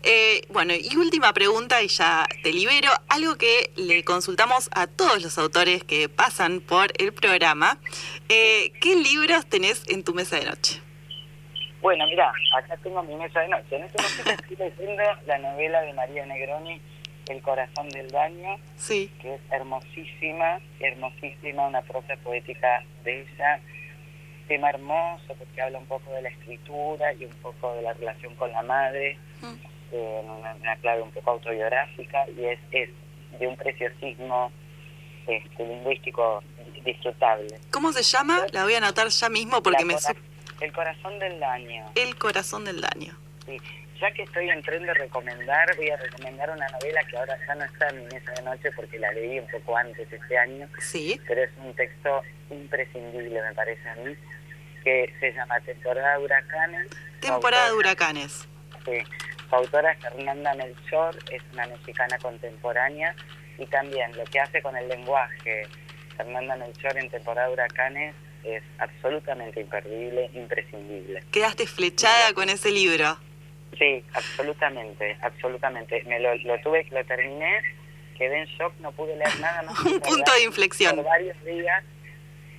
Eh, bueno, y última pregunta y ya te libero. Algo que le consultamos a todos los autores que pasan por el programa. Eh, ¿Qué libros tenés en tu mesa de noche? Bueno, mira, acá tengo mi mesa de noche. En este momento estoy leyendo la novela de María Negroni, El corazón del daño, Sí. que es hermosísima, hermosísima, una prosa poética bella, tema hermoso porque habla un poco de la escritura y un poco de la relación con la madre, Mm. eh, en una, una clave un poco autobiográfica y es, es de un preciosismo este, lingüístico disfrutable. ¿Cómo se llama? La voy a anotar ya mismo porque me... cora- El corazón del daño. El corazón del daño. Sí. Ya que estoy en tren de recomendar, voy a recomendar una novela que ahora ya no está en mi mesa de noche porque la leí un poco antes este año, Sí. pero es un texto imprescindible, me parece a mí, que se llama Temporada de Huracanes. Temporada de huracanes. Sí. Su autora es Fernanda Melchor, es una mexicana contemporánea y también lo que hace con el lenguaje Fernanda Melchor en Temporada de Huracanes es absolutamente imperdible, imprescindible. Quedaste flechada con ese libro. Sí, absolutamente, absolutamente. Me lo, lo tuve, lo terminé, quedé en shock, no pude leer nada más. [laughs] Un punto de inflexión. Por varios días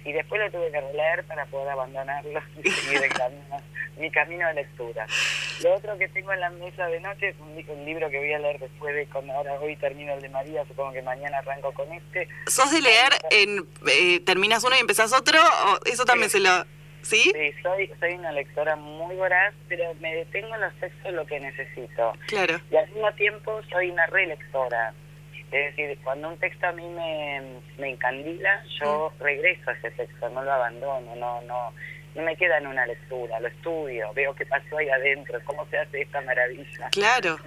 y después lo tuve que releer para poder abandonarlo [laughs] y seguir el camino, mi camino de lectura. Lo otro que tengo en la mesa de noche es un, un libro que voy a leer después de cuando ahora hoy termino el de María, supongo que mañana arranco con este. ¿Sos de leer en... eh, terminas uno y empezás otro? ¿O eso también Sí. se lo... ¿Sí? Sí, soy, soy una lectora muy voraz, pero me detengo en los textos lo que necesito. Claro. y al mismo tiempo soy una relectora. Es decir, cuando un texto a mí me, me encandila, yo regreso a ese texto, no lo abandono, no, no, no me queda en una lectura, lo estudio, veo qué pasó ahí adentro, cómo se hace esta maravilla. Claro.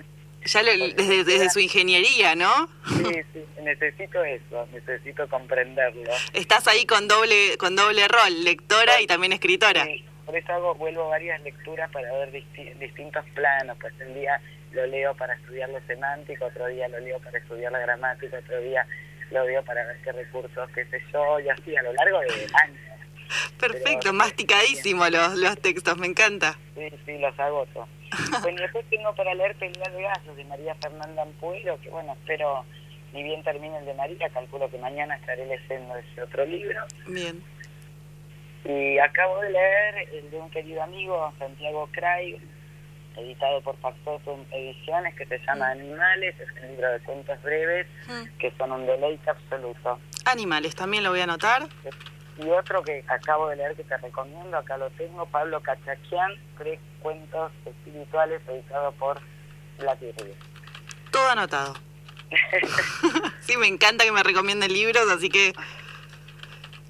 Ya lo- desde, desde su ingeniería, ¿no? Sí, sí, necesito eso, necesito comprenderlo. Estás ahí con doble con doble rol, lectora y también escritora. Sí, por eso hago, vuelvo varias lecturas para ver disti- distintos planos, pues un día lo leo para estudiar lo semántico, otro día lo leo para estudiar la gramática, otro día lo leo para ver qué recursos, qué sé yo, y así a lo largo de años. Perfecto, pero- masticadísimo los, los textos, me encanta. Sí, sí, los agoto. [laughs] bueno, después tengo para leer Pelea de Gallos de María Fernanda Ampuero, que bueno, espero, ni bien termine el de María, calculo que mañana estaré leyendo ese otro libro. Bien. Y acabo de leer el de un querido amigo, Santiago Craig, editado por Factotum Ediciones, que se llama Animales, es un libro de cuentos breves, Mm. que son un deleite absoluto. Animales, también lo voy a anotar. Y otro que acabo de leer que te recomiendo, acá lo tengo, Pablo Cachaquian, tres cuentos espirituales, editado por La. Todo anotado. [laughs] sí, me encanta que me recomienden libros, así que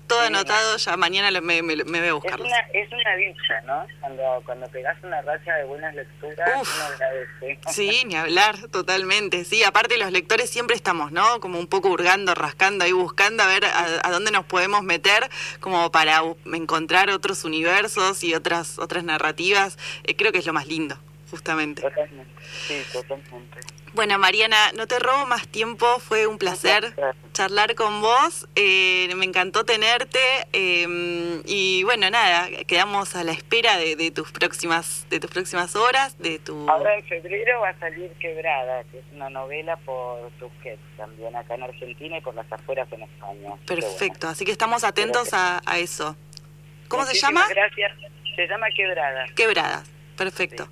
todo Sí. anotado, ya mañana me, me, me voy a Es buscarlos. una, es una dicha, ¿no? Cuando, cuando pegas una racha de buenas lecturas, Uf. uno agradece. Sí, [laughs] ni hablar, totalmente. Sí, aparte los lectores siempre estamos, ¿no? Como un poco hurgando, rascando ahí, buscando a ver a, a dónde nos podemos meter como para encontrar otros universos y otras otras narrativas. Eh, creo que es lo más lindo, justamente. Totalmente, sí, totalmente. Bueno, Mariana, no te robo más tiempo, fue un placer charlar con vos, eh, me encantó tenerte eh, y bueno, nada, quedamos a la espera de, de tus próximas de tus próximas horas, de tu... Ahora en febrero va a salir Quebrada, que es una novela por Tusquets, también acá en Argentina y por las afueras en España. Bueno. Perfecto, así que estamos atentos a, a eso. ¿Cómo se llama? Gracias. Se llama Quebrada. Quebradas, perfecto.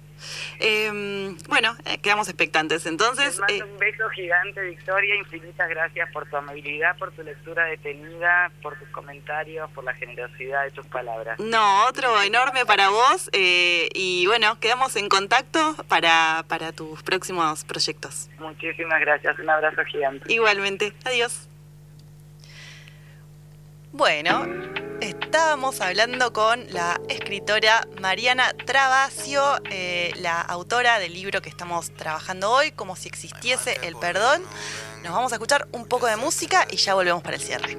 Eh, bueno, eh, quedamos expectantes. Entonces, Les mando eh, un beso gigante, Victoria. Infinitas gracias por tu amabilidad, por tu lectura detenida, por tus comentarios, por la generosidad de tus palabras. no, otro enorme para vos eh, y bueno, quedamos en contacto para, para tus próximos proyectos. Muchísimas gracias. Un abrazo gigante. Igualmente, adiós. Bueno, estábamos hablando con la escritora Mariana Travasio, eh, la autora del libro que estamos trabajando hoy, Como si existiese el perdón. Nos vamos a escuchar un poco de música y ya volvemos para el cierre.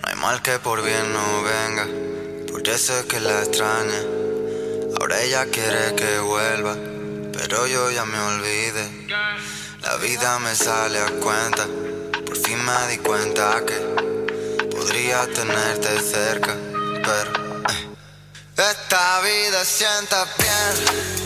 No hay mal que por bien no venga, porque sé que la extraña. Ahora ella quiere que vuelva, pero yo ya me olvidé. La vida me sale a cuenta, por fin me di cuenta que podría tenerte cerca, pero eh. esta vida sienta bien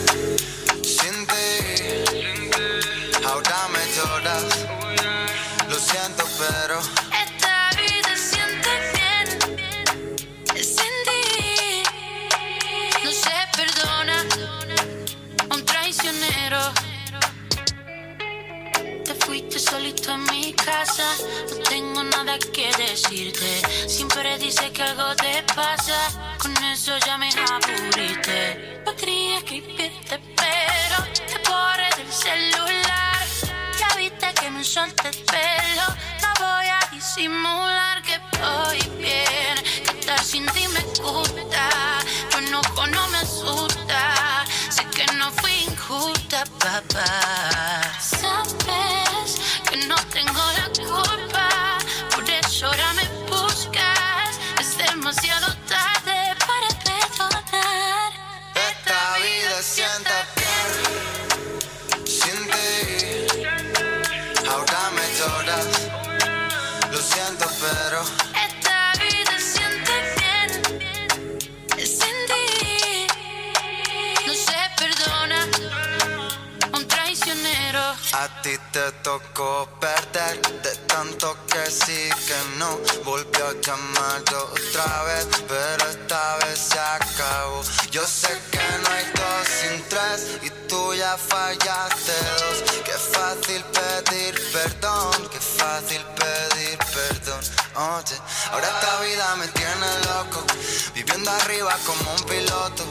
casa, no tengo nada que decirte. Siempre dice que algo te pasa, con eso ya me aburriste. Podría escribirte, pero te borré del celular. Ya viste que me solté el pelo, no voy a disimular que voy bien. Que estar sin ti me gusta, tu enojo no me asusta. Sé que no fui injusta, papá. Sabes a ti te tocó perder. De tanto que sí que no. Volvió a llamar otra vez, pero esta vez se acabó. Yo sé que no hay dos sin tres y tú ya fallaste dos. Qué fácil pedir perdón, qué fácil pedir perdón. Oye, ahora esta vida me tiene loco, viviendo arriba como un piloto.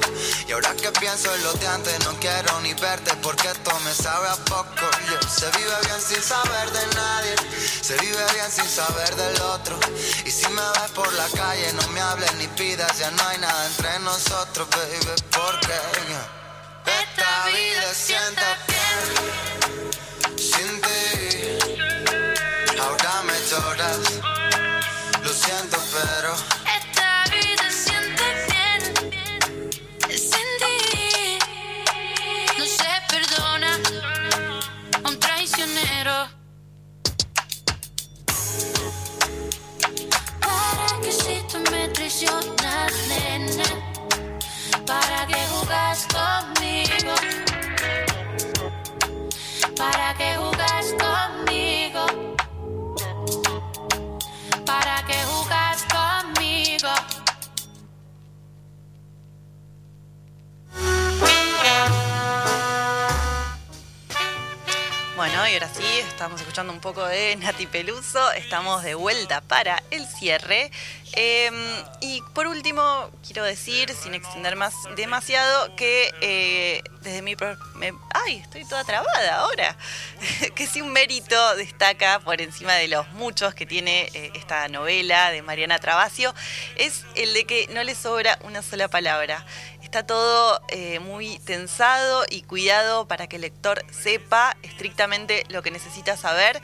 Y ahora que pienso en lo de antes, no quiero ni verte porque esto me sabe a poco. Se vive bien sin saber de nadie, se vive bien sin saber del otro. Y si me ves por la calle, no me hables ni pidas, ya no hay nada entre nosotros, baby, porque esta vida sienta bien sin ti. Ahora me lloras, conmigo? ¿Para que Y ahora sí, estamos escuchando un poco de Nati Peluso. Estamos de vuelta para el cierre. Eh, y por último, quiero decir, sin extender más demasiado, que eh, desde mi... pro- ¡Ay! Estoy toda trabada ahora. [laughs] que si un mérito destaca por encima de los muchos que tiene eh, esta novela de Mariana Travasio, es el de que no le sobra una sola palabra. Está todo eh, muy tensado y cuidado para que el lector sepa estrictamente lo que necesita saber,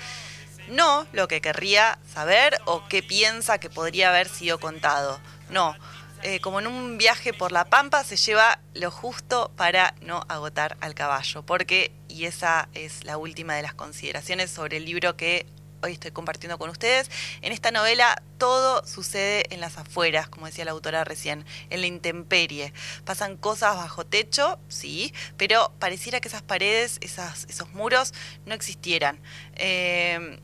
no lo que querría saber o qué piensa que podría haber sido contado. No, eh, como en un viaje por la pampa se lleva lo justo para no agotar al caballo, porque, y esa es la última de las consideraciones sobre el libro que hoy estoy compartiendo con ustedes. En esta novela todo sucede en las afueras, como decía la autora recién, en la intemperie. Pasan cosas bajo techo, sí, pero pareciera que esas paredes, esas, esos muros no existieran. Eh,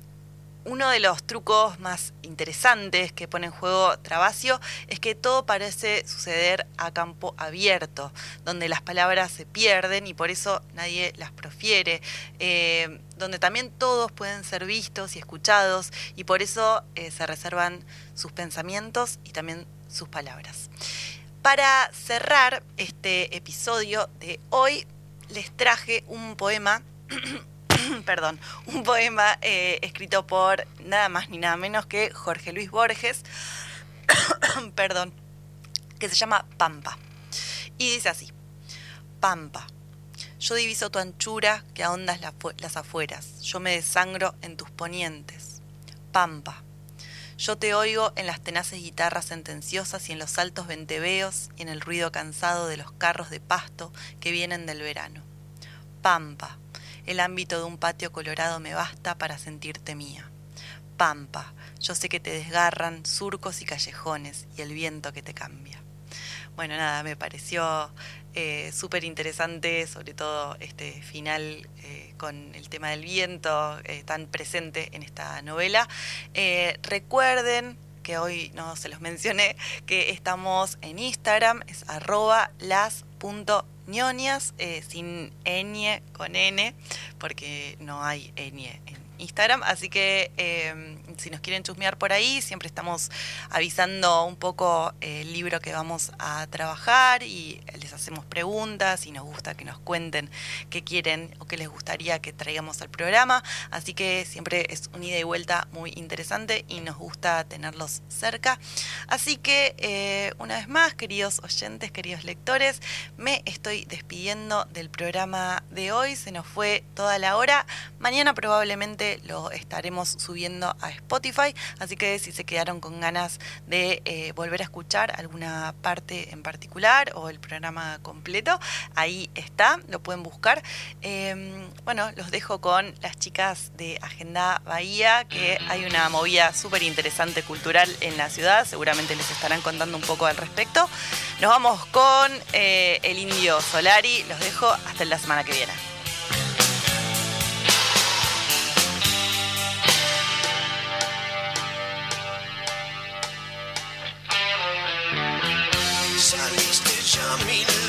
uno de los trucos más interesantes que pone en juego Travasio es que todo parece suceder a campo abierto, donde las palabras se pierden y por eso nadie las profiere, eh, donde también todos pueden ser vistos y escuchados y por eso eh, se reservan sus pensamientos y también sus palabras. Para cerrar este episodio de hoy, les traje un poema [clears throat] [clears throat] perdón, un poema eh, escrito por nada más ni nada menos que Jorge Luis Borges, [clears throat] perdón, que se llama Pampa. Y dice así, Pampa, yo diviso tu anchura que ahondas las afueras, yo me desangro en tus ponientes. Pampa, yo te oigo en las tenaces guitarras sentenciosas y en los altos venteveos y en el ruido cansado de los carros de pasto que vienen del verano. Pampa, el ámbito de un patio colorado me basta para sentirte mía. Pampa, yo sé que te desgarran surcos y callejones y el viento que te cambia. Bueno, nada, me pareció eh, súper interesante, sobre todo este final eh, con el tema del viento eh, tan presente en esta novela. Recuerden que hoy no se los mencioné, que estamos en Instagram, es arroba las.ñonias, eh, sin ñ con n, porque no hay ñ en Instagram, así que eh, si nos quieren chusmear por ahí, siempre estamos avisando un poco eh, el libro que vamos a trabajar y les hacemos preguntas y nos gusta que nos cuenten qué quieren o qué les gustaría que traigamos al programa, así que siempre es un ida y vuelta muy interesante y nos gusta tenerlos cerca. Así que eh, una vez más, queridos oyentes, queridos lectores, me estoy despidiendo del programa de hoy, se nos fue toda la hora, mañana probablemente lo estaremos subiendo a Spotify, así que si se quedaron con ganas de eh, volver a escuchar alguna parte en particular o el programa completo, ahí está, lo pueden buscar. Eh, bueno, los dejo con las chicas de Agenda Bahía, que hay una movida súper interesante cultural en la ciudad, seguramente les estarán contando un poco al respecto. Nos vamos con eh, el indio Solari, los dejo hasta la semana que viene. coming